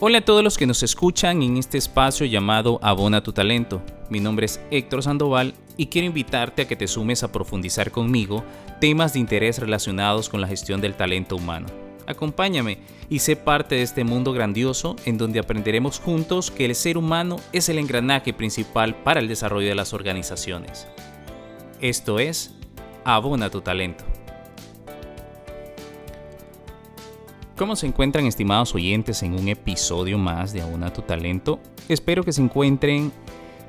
Hola a todos los que nos escuchan en este espacio llamado Abona tu Talento. Mi nombre es Héctor Sandoval y quiero invitarte a que te sumes a profundizar conmigo temas de interés relacionados con la gestión del talento humano. Acompáñame y sé parte de este mundo grandioso en donde aprenderemos juntos que el ser humano es el engranaje principal para el desarrollo de las organizaciones. Esto es Abona tu Talento. ¿Cómo se encuentran estimados oyentes en un episodio más de Abona tu Talento? Espero que se encuentren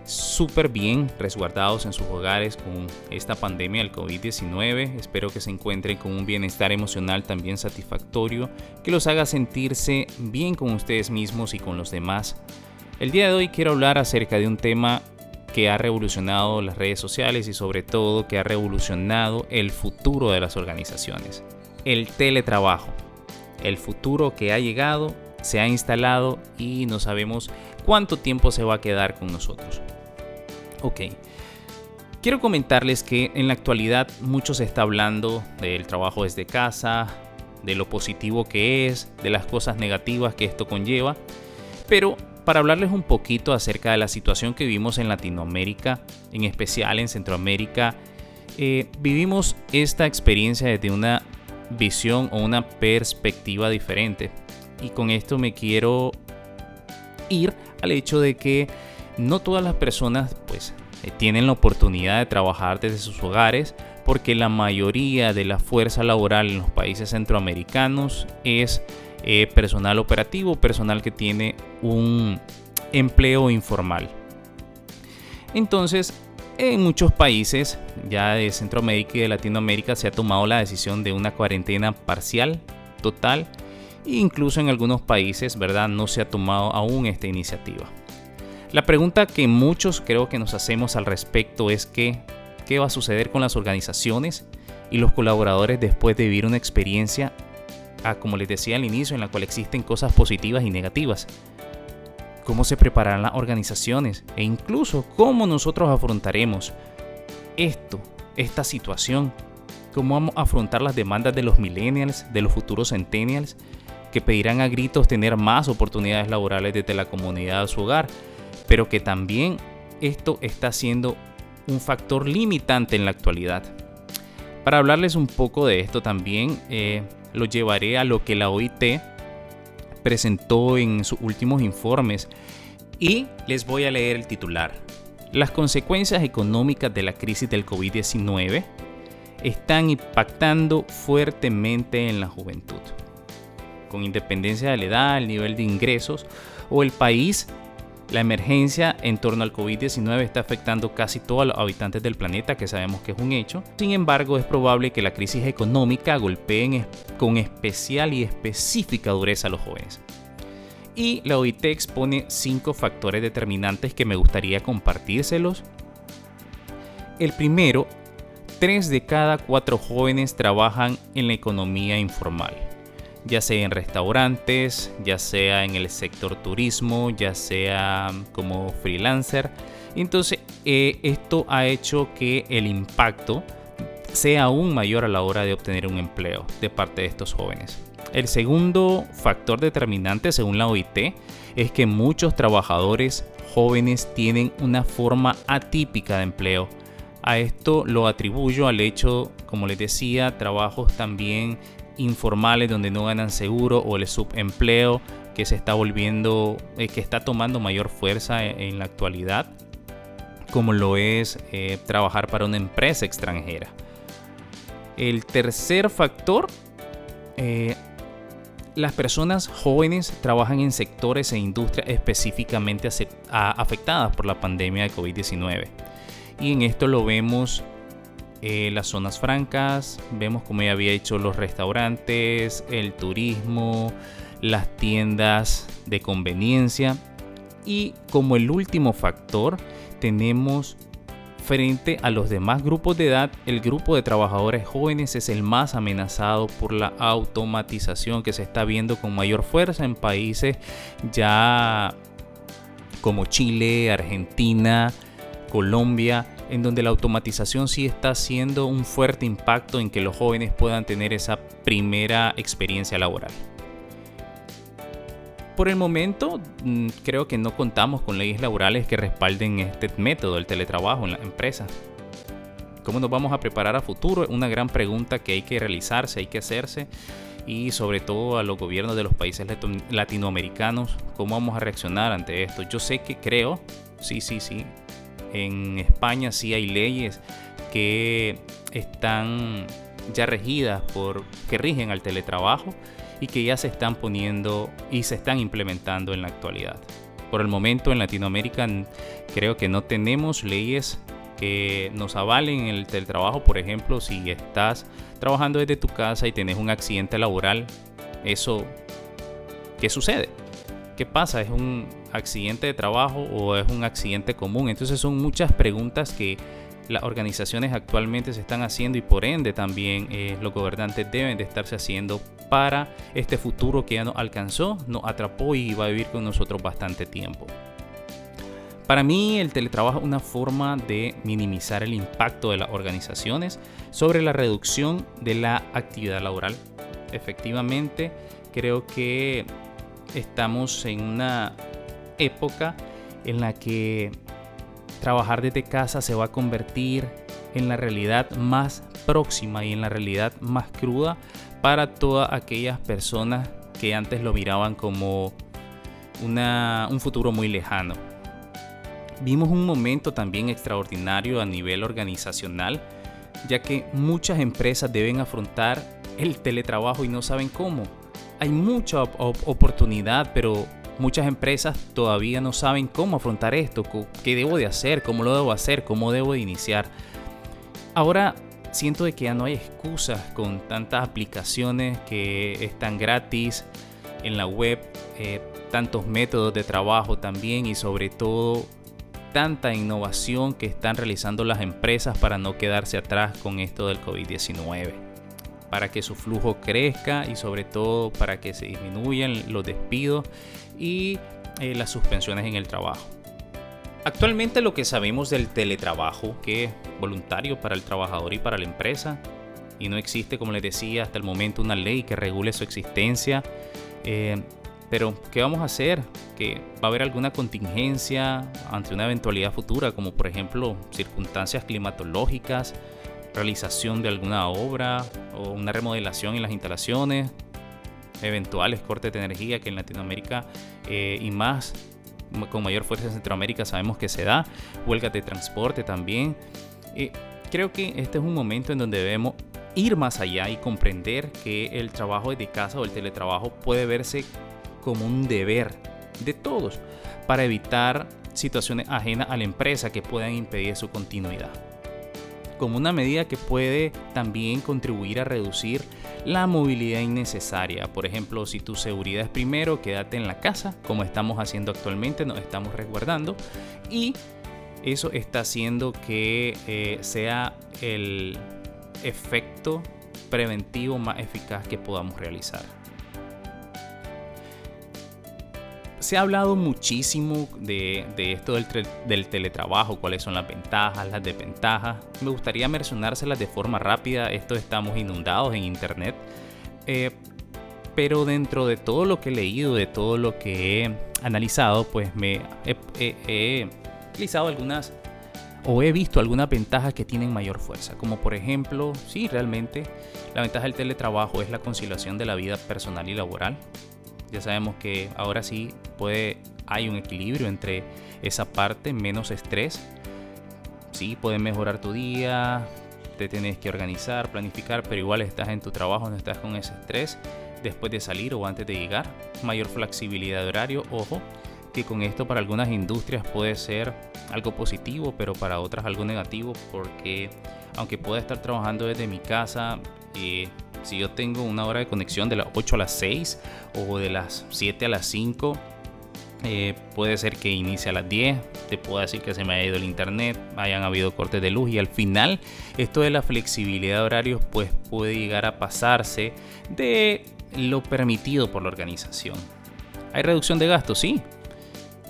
súper bien resguardados en sus hogares con esta pandemia del COVID-19. Espero que se encuentren con un bienestar emocional también satisfactorio que los haga sentirse bien con ustedes mismos y con los demás. El día de hoy quiero hablar acerca de un tema que ha revolucionado las redes sociales y sobre todo que ha revolucionado el futuro de las organizaciones. El teletrabajo el futuro que ha llegado, se ha instalado y no sabemos cuánto tiempo se va a quedar con nosotros. Ok. Quiero comentarles que en la actualidad mucho se está hablando del trabajo desde casa, de lo positivo que es, de las cosas negativas que esto conlleva, pero para hablarles un poquito acerca de la situación que vivimos en Latinoamérica, en especial en Centroamérica, eh, vivimos esta experiencia desde una visión o una perspectiva diferente. Y con esto me quiero ir al hecho de que no todas las personas pues eh, tienen la oportunidad de trabajar desde sus hogares porque la mayoría de la fuerza laboral en los países centroamericanos es eh, personal operativo, personal que tiene un empleo informal. Entonces, en muchos países, ya de Centroamérica y de Latinoamérica, se ha tomado la decisión de una cuarentena parcial, total, e incluso en algunos países, ¿verdad? No se ha tomado aún esta iniciativa. La pregunta que muchos creo que nos hacemos al respecto es que, ¿qué va a suceder con las organizaciones y los colaboradores después de vivir una experiencia, ah, como les decía al inicio, en la cual existen cosas positivas y negativas? Cómo se prepararán las organizaciones e incluso cómo nosotros afrontaremos esto, esta situación, cómo vamos a afrontar las demandas de los millennials, de los futuros centennials, que pedirán a gritos tener más oportunidades laborales desde la comunidad de su hogar, pero que también esto está siendo un factor limitante en la actualidad. Para hablarles un poco de esto también, eh, lo llevaré a lo que la OIT presentó en sus últimos informes y les voy a leer el titular. Las consecuencias económicas de la crisis del COVID-19 están impactando fuertemente en la juventud. Con independencia de la edad, el nivel de ingresos o el país la emergencia en torno al COVID-19 está afectando casi todos los habitantes del planeta, que sabemos que es un hecho. Sin embargo, es probable que la crisis económica golpee con especial y específica dureza a los jóvenes. Y la OIT expone cinco factores determinantes que me gustaría compartírselos. El primero, tres de cada cuatro jóvenes trabajan en la economía informal ya sea en restaurantes, ya sea en el sector turismo, ya sea como freelancer. Entonces, eh, esto ha hecho que el impacto sea aún mayor a la hora de obtener un empleo de parte de estos jóvenes. El segundo factor determinante, según la OIT, es que muchos trabajadores jóvenes tienen una forma atípica de empleo. A esto lo atribuyo al hecho, como les decía, trabajos también informales donde no ganan seguro o el subempleo que se está volviendo, eh, que está tomando mayor fuerza e, en, la actualidad, como lo es eh, trabajar para una empresa extranjera. El tercer factor, eh, las personas jóvenes trabajan en sectores e industrias específicamente afectadas por la pandemia de COVID-19. Y en esto lo vemos eh, las zonas francas, vemos como ya había hecho los restaurantes, el turismo, las tiendas de conveniencia. Y como el último factor tenemos frente a los demás grupos de edad, el grupo de trabajadores jóvenes es el más amenazado por la automatización que se está viendo con mayor fuerza en países ya como Chile, Argentina, Colombia, en donde la automatización sí está haciendo un fuerte impacto en que los jóvenes puedan tener esa primera experiencia laboral. Por el momento, mm, creo que no contamos con leyes laborales que respalden este método, el teletrabajo en la empresa. ¿Cómo nos vamos a preparar a futuro? Una gran pregunta que hay que realizarse, hay que hacerse y sobre todo a los gobiernos de los países latinoamericanos, cómo vamos a reaccionar ante esto. Yo sé que creo, sí, sí, sí, en España sí hay leyes que están ya regidas por, que rigen al teletrabajo y que ya se están poniendo y se están implementando en la actualidad. Por el momento en Latinoamérica creo que no tenemos leyes que nos avalen el teletrabajo. Por ejemplo, si estás trabajando desde tu casa y tenés un accidente laboral, eso, ¿qué sucede? ¿Qué pasa? ¿Es un accidente de trabajo o es un accidente común? Entonces son muchas preguntas que las organizaciones actualmente se están haciendo y por ende también eh, los gobernantes deben de estarse haciendo para este futuro que ya nos alcanzó, nos atrapó y va a vivir con nosotros bastante tiempo. Para mí el teletrabajo es una forma de minimizar el impacto de las organizaciones sobre la reducción de la actividad laboral. Efectivamente, creo que estamos en una época en la que trabajar desde casa se va a convertir en la realidad más próxima y en la realidad más cruda para todas aquellas personas que antes lo miraban como un futuro muy lejano. Vimos un momento también extraordinario a nivel organizacional, ya que muchas empresas deben afrontar el teletrabajo y no saben cómo. Hay mucha oportunidad, pero muchas empresas todavía no saben cómo afrontar esto, qué debo de hacer, cómo lo debo hacer, cómo debo de iniciar. Ahora siento de que ya no hay excusas con tantas aplicaciones que están gratis en la web, eh, tantos métodos de trabajo también y sobre todo tanta innovación que están realizando las empresas para no quedarse atrás con esto del COVID-19, para que su flujo crezca y sobre todo para que se disminuyan los despidos y eh, las suspensiones en el trabajo. Actualmente lo que sabemos del teletrabajo, que es voluntario para el trabajador y para la empresa, y no existe, como les decía, hasta el momento una ley que regule su existencia. Eh, pero, ¿qué vamos a hacer? Que va a haber alguna contingencia ante una eventualidad futura, como por ejemplo circunstancias climatológicas, realización de alguna obra o una remodelación en las instalaciones, eventuales cortes de energía que en Latinoamérica eh, y más con mayor fuerza en Centroamérica sabemos que se da, huelgas de transporte también. Eh, creo que este es un momento en donde debemos ir más allá y comprender que el trabajo de casa o el teletrabajo puede verse como un deber de todos para evitar situaciones ajenas a la empresa que puedan impedir su continuidad. Como una medida que puede también contribuir a reducir la movilidad innecesaria. Por ejemplo, si tu seguridad es primero, quédate en la casa, como estamos haciendo actualmente, nos estamos resguardando. Y eso está haciendo que eh, sea el efecto preventivo más eficaz que podamos realizar. Se ha hablado muchísimo de, esto del, teletrabajo, cuáles son las ventajas, las desventajas. Me gustaría mencionárselas de forma rápida. Esto estamos inundados en internet. Eh, pero dentro de todo lo que he leído, de todo lo que he analizado, pues me he, utilizado algunas o he visto algunas ventajas que tienen mayor fuerza, como por ejemplo, sí, realmente la ventaja del teletrabajo es la conciliación de la vida personal y laboral. Ya sabemos que ahora sí puede, hay un equilibrio entre esa parte, menos estrés. Sí, puede mejorar tu día, te tienes que organizar, planificar, pero igual estás en tu trabajo, no estás con ese estrés después de salir o antes de llegar. Mayor flexibilidad de horario, ojo, que con esto para algunas industrias puede ser algo positivo, pero para otras algo negativo, porque aunque pueda estar trabajando desde mi casa, eh, si yo tengo una hora de conexión de las 8 a las 6 o de las 7 a las 5, eh, puede ser que inicie a las 10, te puedo decir que se me haya ido el internet, hayan habido cortes de luz y al final esto de la flexibilidad de horarios pues puede llegar a pasarse de lo permitido por la organización. ¿Hay reducción de gastos? Sí.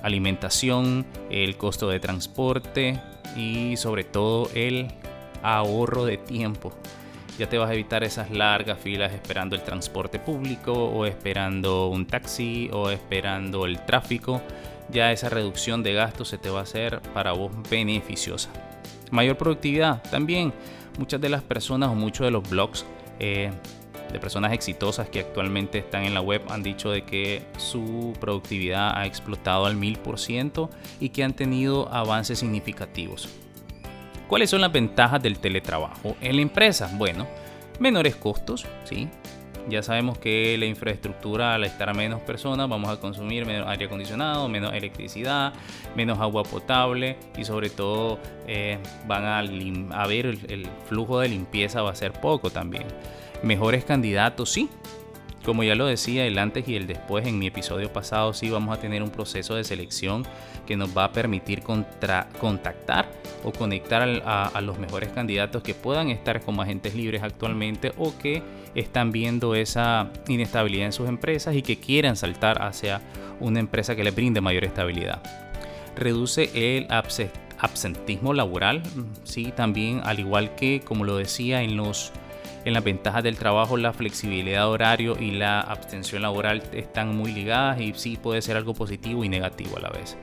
Alimentación, el costo de transporte y sobre todo el ahorro de tiempo Ya te vas a evitar esas largas filas esperando el transporte público o esperando un taxi o esperando el tráfico. Ya esa reducción de gastos se te va a hacer para vos beneficiosa. Mayor productividad también. Muchas de las personas o muchos de los blogs eh, de personas exitosas que actualmente están en la web han dicho de que su productividad ha explotado al 1000% y que han tenido avances significativos. ¿Cuáles son las ventajas del teletrabajo en la empresa? Bueno, menores costos, ¿sí? Ya sabemos que la infraestructura, al estar a menos personas, vamos a consumir menos aire acondicionado, menos electricidad, menos agua potable y sobre todo eh, van a, a ver el flujo de limpieza va a ser poco también mejores candidatos, sí. Como ya lo decía, el antes y el después en mi episodio pasado, sí vamos a tener un proceso de selección que nos va a permitir contactar o conectar a, los mejores candidatos que puedan estar como agentes libres actualmente o que están viendo esa inestabilidad en sus empresas y que quieran saltar hacia una empresa que les brinde mayor estabilidad. Reduce el absentismo laboral, sí, también al igual que, como lo decía en los en las ventajas del trabajo, la flexibilidad de horario y la abstención laboral están muy ligadas y sí puede ser algo positivo y negativo a la vez.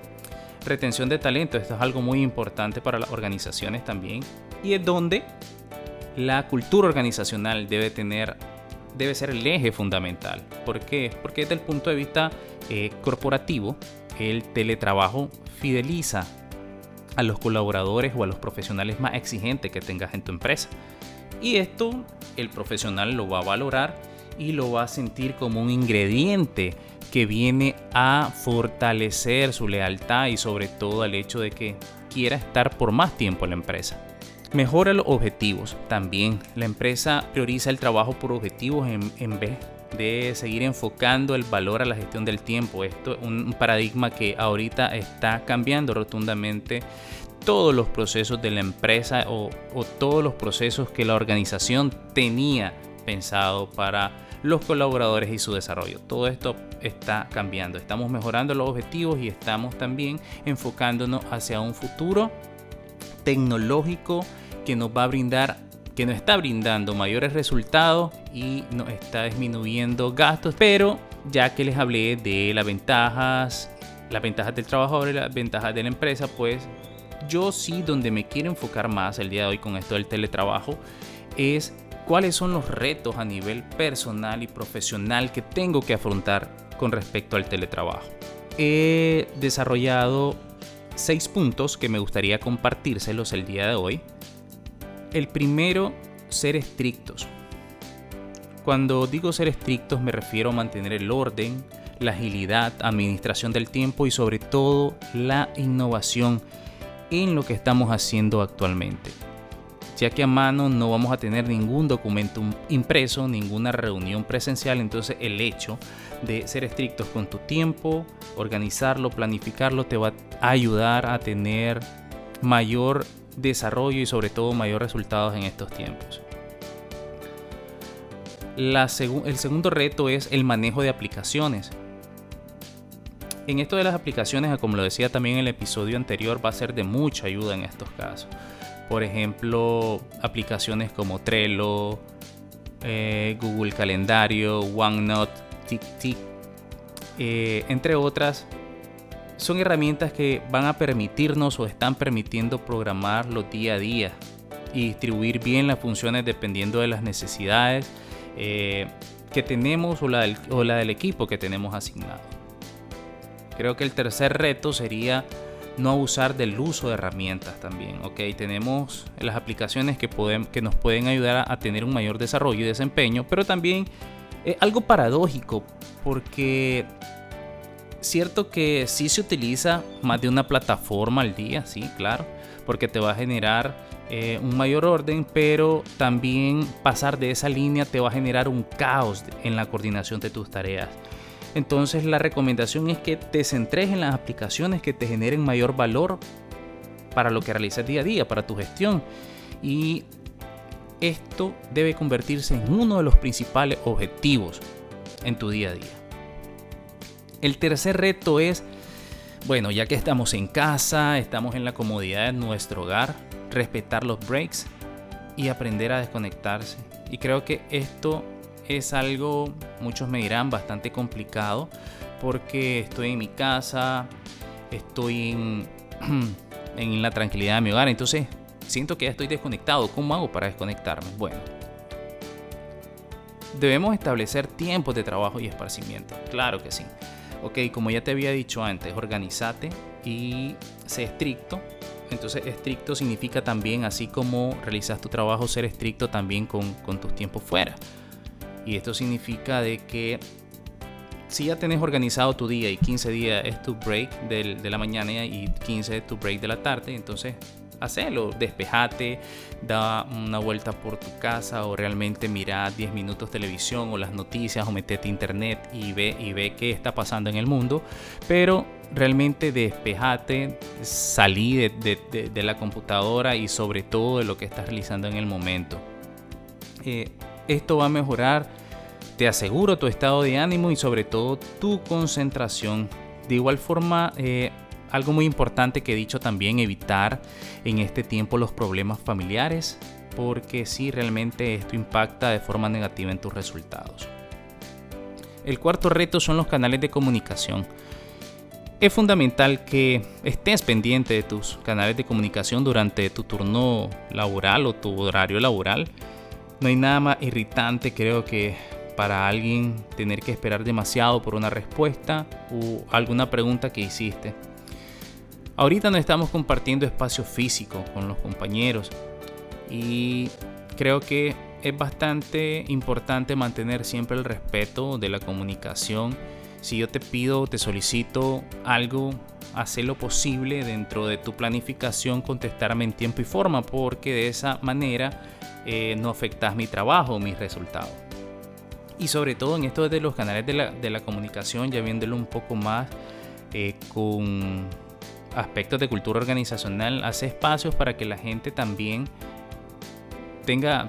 Retención de talento, esto es algo muy importante para las organizaciones también y es donde la cultura organizacional debe tener debe ser el eje fundamental. ¿Por qué? Porque desde el punto de vista eh, corporativo, el teletrabajo fideliza a los colaboradores o a los profesionales más exigentes que tengas en tu empresa. Y esto el profesional lo va a valorar y lo va a sentir como un ingrediente que viene a fortalecer su lealtad y sobre todo el hecho de que quiera estar por más tiempo en la empresa. Mejora los objetivos. También la empresa prioriza el trabajo por objetivos en, vez de seguir enfocando el valor a la gestión del tiempo. Esto es un paradigma que ahorita está cambiando rotundamente todos los procesos de la empresa o, todos los procesos que la organización tenía pensado para los colaboradores y su desarrollo. Todo esto está cambiando. Estamos mejorando los objetivos y estamos también enfocándonos hacia un futuro tecnológico que nos va a brindar que nos está brindando mayores resultados y nos está disminuyendo gastos, pero ya que les hablé de las ventajas, las ventajas del trabajador y las ventajas de la empresa, pues yo sí, donde me quiero enfocar más el día de hoy con esto del teletrabajo, es cuáles son los retos a nivel personal y profesional que tengo que afrontar con respecto al teletrabajo. He desarrollado seis puntos que me gustaría compartírselos el día de hoy. El primero, ser estrictos. Cuando digo ser estrictos me refiero a mantener el orden, la agilidad, administración del tiempo y sobre todo la innovación en lo que estamos haciendo actualmente. Ya que a mano no vamos a tener ningún documento impreso, ninguna reunión presencial, entonces el hecho de ser estrictos con tu tiempo, organizarlo, planificarlo, te va a ayudar a tener mayor desarrollo y sobre todo mayor resultados en estos tiempos. el segundo reto es el manejo de aplicaciones. En esto de las aplicaciones, como lo decía también en el episodio anterior, va a ser de mucha ayuda en estos casos. Por ejemplo, aplicaciones como Trello, eh, Google Calendario, OneNote, TikTok, eh, entre otras, son herramientas que van a permitirnos o están permitiendo programar los día a día y distribuir bien las funciones dependiendo de las necesidades eh, que tenemos o o la del equipo que tenemos asignado. Creo que el tercer reto sería no abusar del uso de herramientas también. ¿ok? Tenemos las aplicaciones que, que nos pueden ayudar a, tener un mayor desarrollo y desempeño, pero también es algo paradójico porque cierto que sí se utiliza más de una plataforma al día, sí, claro, porque te va a generar eh, un mayor orden, pero también pasar de esa línea te va a generar un caos en la coordinación de tus tareas. Entonces la recomendación es que te centres en las aplicaciones que te generen mayor valor para lo que realizas día a día, para tu gestión. Y esto debe convertirse en uno de los principales objetivos en tu día a día. El tercer reto es, bueno, ya que estamos en casa, estamos en la comodidad de nuestro hogar, respetar los breaks y aprender a desconectarse Y creo que esto es algo, muchos me dirán, bastante complicado porque estoy en mi casa, estoy en, la tranquilidad de mi hogar, entonces siento que ya estoy desconectado. ¿Cómo hago para desconectarme? Bueno, debemos establecer tiempos de trabajo y esparcimiento. Claro que sí. Ok, como ya te había dicho antes, organizate y sé estricto. Entonces, estricto significa también, así como realizas tu trabajo, ser estricto también con tus tiempos fuera. Y esto significa de que si ya tenés organizado tu día y 15 días es tu break de la mañana y 15 es tu break de la tarde, entonces hacelo, despejate, da una vuelta por tu casa o realmente mira 10 minutos televisión o las noticias o metete internet y ve, y ve qué está pasando en el mundo, pero realmente despejate, salí de, de, la computadora y sobre todo de lo que estás realizando en el momento. Eh, esto va a mejorar, te aseguro, tu estado de ánimo y sobre todo tu concentración. De igual forma, eh, algo muy importante que he dicho también, evitar en este tiempo los problemas familiares, porque si realmente esto impacta de forma negativa en tus resultados. El cuarto reto son los canales de comunicación. Es fundamental que estés pendiente de tus canales de comunicación durante tu turno laboral o tu horario laboral. No hay nada más irritante, creo que para alguien tener que esperar demasiado por una respuesta o alguna pregunta que hiciste. Ahorita no estamos compartiendo espacio físico con los compañeros y creo que es bastante importante mantener siempre el respeto de la comunicación. Si yo te pido, te solicito algo, haz lo posible dentro de tu planificación, contestarme en tiempo y forma, porque de esa manera eh, no afectas mi trabajo mis resultados. Y sobre todo en esto de los canales de la, de la comunicación, ya viéndolo un poco más eh, con aspectos de cultura organizacional, hace espacios para que la gente también tenga,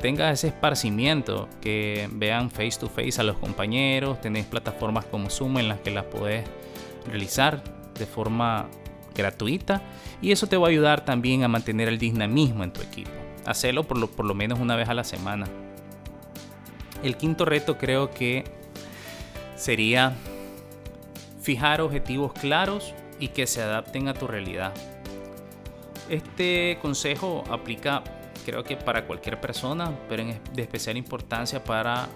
tenga ese esparcimiento, que vean face to face a los compañeros, tenés plataformas como Zoom en las que las puedes realizar de forma gratuita y eso te va a ayudar también a mantener el dinamismo en tu equipo. Hacerlo por lo, por lo menos una vez a la semana. El quinto reto creo que sería fijar objetivos claros y que se adapten a tu realidad. Este consejo aplica creo que para cualquier persona, pero de especial importancia para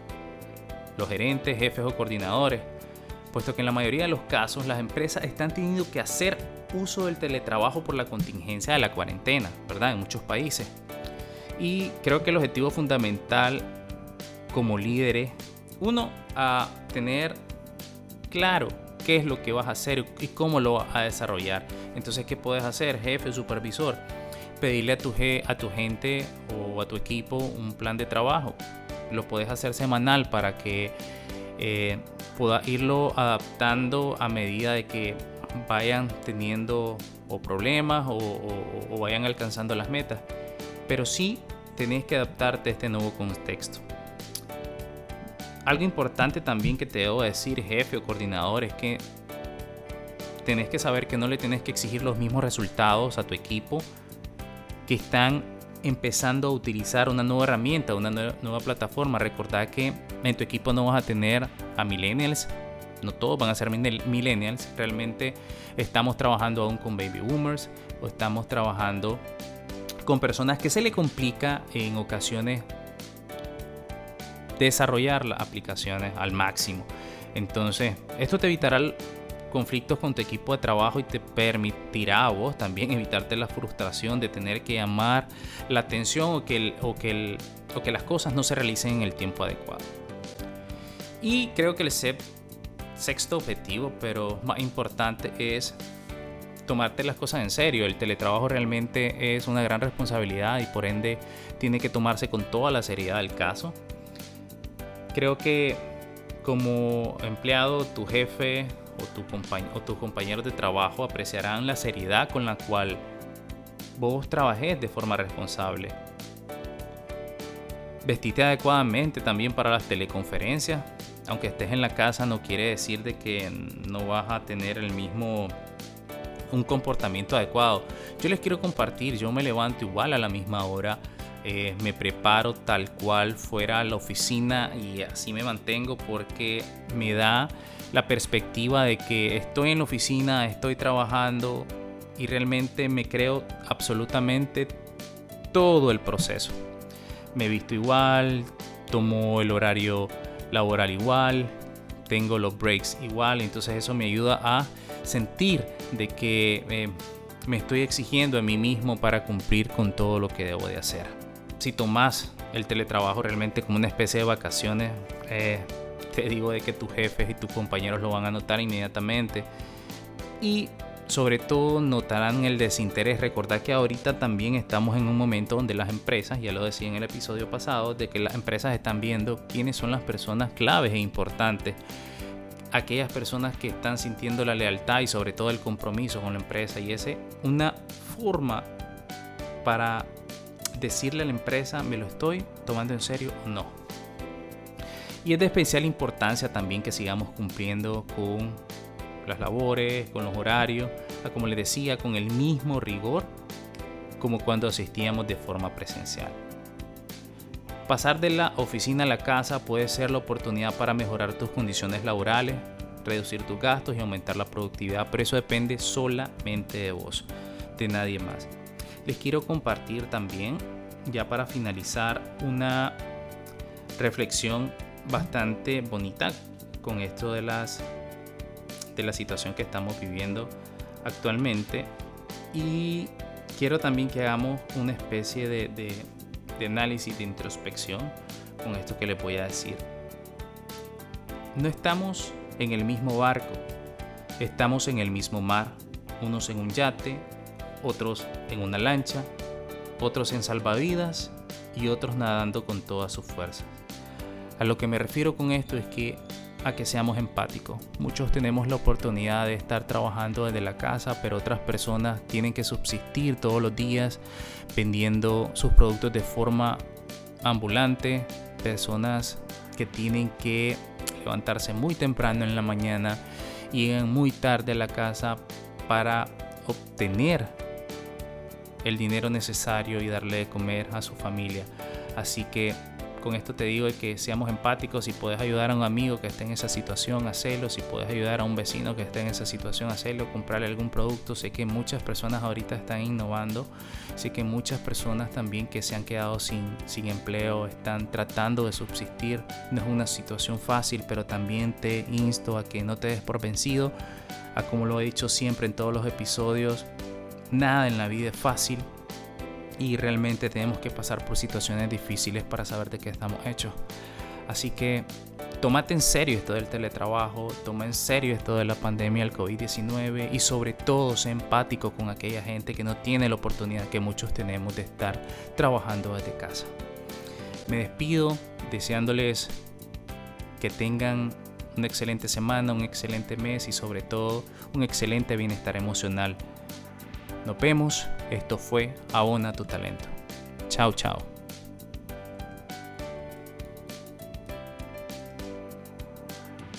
los gerentes, jefes o coordinadores, puesto que en la mayoría de los casos las empresas están teniendo que hacer uso del teletrabajo por la contingencia de la cuarentena, ¿verdad? En muchos países. Y creo que el objetivo fundamental como líderes, uno, a tener claro qué es lo que vas a hacer y cómo lo vas a desarrollar. Entonces, ¿qué puedes hacer, jefe, supervisor? Pedirle a tu, a tu gente o a tu equipo un plan de trabajo. Lo puedes hacer semanal para que eh, pueda irlo adaptando a medida de que vayan teniendo problemas o, vayan alcanzando las metas. Pero sí tenés que adaptarte a este nuevo contexto. Algo importante también que te debo decir, jefe o coordinador, es que tenés que saber que no le tenés que exigir los mismos resultados a tu equipo que están empezando a utilizar una nueva herramienta, una nueva, plataforma. Recordad que en tu equipo no vas a tener a millennials, no todos van a ser millennials, realmente estamos trabajando aún con baby boomers o estamos trabajando con personas que se le complica en ocasiones desarrollar las aplicaciones al máximo. Entonces, esto te evitará conflictos con tu equipo de trabajo y te permitirá a vos también evitarte la frustración de tener que llamar la atención o que, o que, o que las cosas no se realicen en el tiempo adecuado. Y creo que el sexto objetivo, pero más importante, es tomarte las cosas en serio. El teletrabajo realmente es una gran responsabilidad y por ende tiene que tomarse con toda la seriedad del caso. Creo que como empleado, tu jefe o, tu o tus compañeros de trabajo apreciarán la seriedad con la cual vos trabajes de forma responsable. Vestite adecuadamente también para las teleconferencias. Aunque estés en la casa no quiere decir de que no vas a tener el mismo un comportamiento adecuado. Yo les quiero compartir, yo me levanto igual a la misma hora eh, me preparo tal cual fuera a la oficina y así me mantengo porque me da la perspectiva de que estoy en la oficina, estoy trabajando y realmente me creo absolutamente todo el proceso. Me visto igual, tomo el horario laboral igual, tengo los breaks igual, entonces eso me ayuda a sentir de que eh, me estoy exigiendo a mí mismo para cumplir con todo lo que debo de hacer. Si tomas el teletrabajo realmente como una especie de vacaciones, eh, te digo de que tus jefes y tus compañeros lo van a notar inmediatamente. Y sobre todo notarán el desinterés. Recordad que ahorita también estamos en un momento donde las empresas, ya lo decía en el episodio pasado, de que las empresas están viendo quiénes son las personas claves e importantes. Aquellas personas que están sintiendo la lealtad y sobre todo el compromiso con la empresa. Y ese una forma para decirle a la empresa, me lo estoy tomando en serio o no. Y es de especial importancia también que sigamos cumpliendo con las labores, con los horarios, como les decía, con el mismo rigor como cuando asistíamos de forma presencial. Pasar de la oficina a la casa puede ser la oportunidad para mejorar tus condiciones laborales, reducir tus gastos y aumentar la productividad, pero eso depende solamente de vos, de nadie más. Les quiero compartir también, ya para finalizar, una reflexión bastante bonita con esto de las de la situación que estamos viviendo actualmente y quiero también que hagamos una especie de, de análisis de introspección con esto que les voy a decir. No estamos en el mismo barco, estamos en el mismo mar, unos en un yate, otros en una lancha, otros en salvavidas y otros nadando con todas sus fuerzas. A lo que me refiero con esto es que a que seamos empáticos. Muchos tenemos la oportunidad de estar trabajando desde la casa, pero otras personas tienen que subsistir todos los días vendiendo sus productos de forma ambulante. Personas que tienen que levantarse muy temprano en la mañana llegan muy tarde a la casa para obtener el dinero necesario y darle de comer a su familia. Así que con esto te digo que seamos empáticos. Si puedes ayudar a un amigo que esté en esa situación, hacerlo. Si puedes ayudar a un vecino que esté en esa situación, hacerlo. Comprarle algún producto. Sé que muchas personas ahorita están innovando. Sé que muchas personas también que se han quedado sin, sin empleo están tratando de subsistir. No es una situación fácil, pero también te insto a que no te des por vencido. A como lo he dicho siempre en todos los episodios, nada en la vida es fácil y realmente tenemos que pasar por situaciones difíciles para saber de qué estamos hechos. Así que tómate en serio esto del teletrabajo, toma en serio esto de la pandemia del COVID-19 y sobre todo sé empático con aquella gente que no tiene la oportunidad que muchos tenemos de estar trabajando desde casa. Me despido deseándoles que tengan una excelente semana, un excelente mes y sobre todo un excelente bienestar emocional nos vemos. Esto fue Abona tu talento. Chao, chao.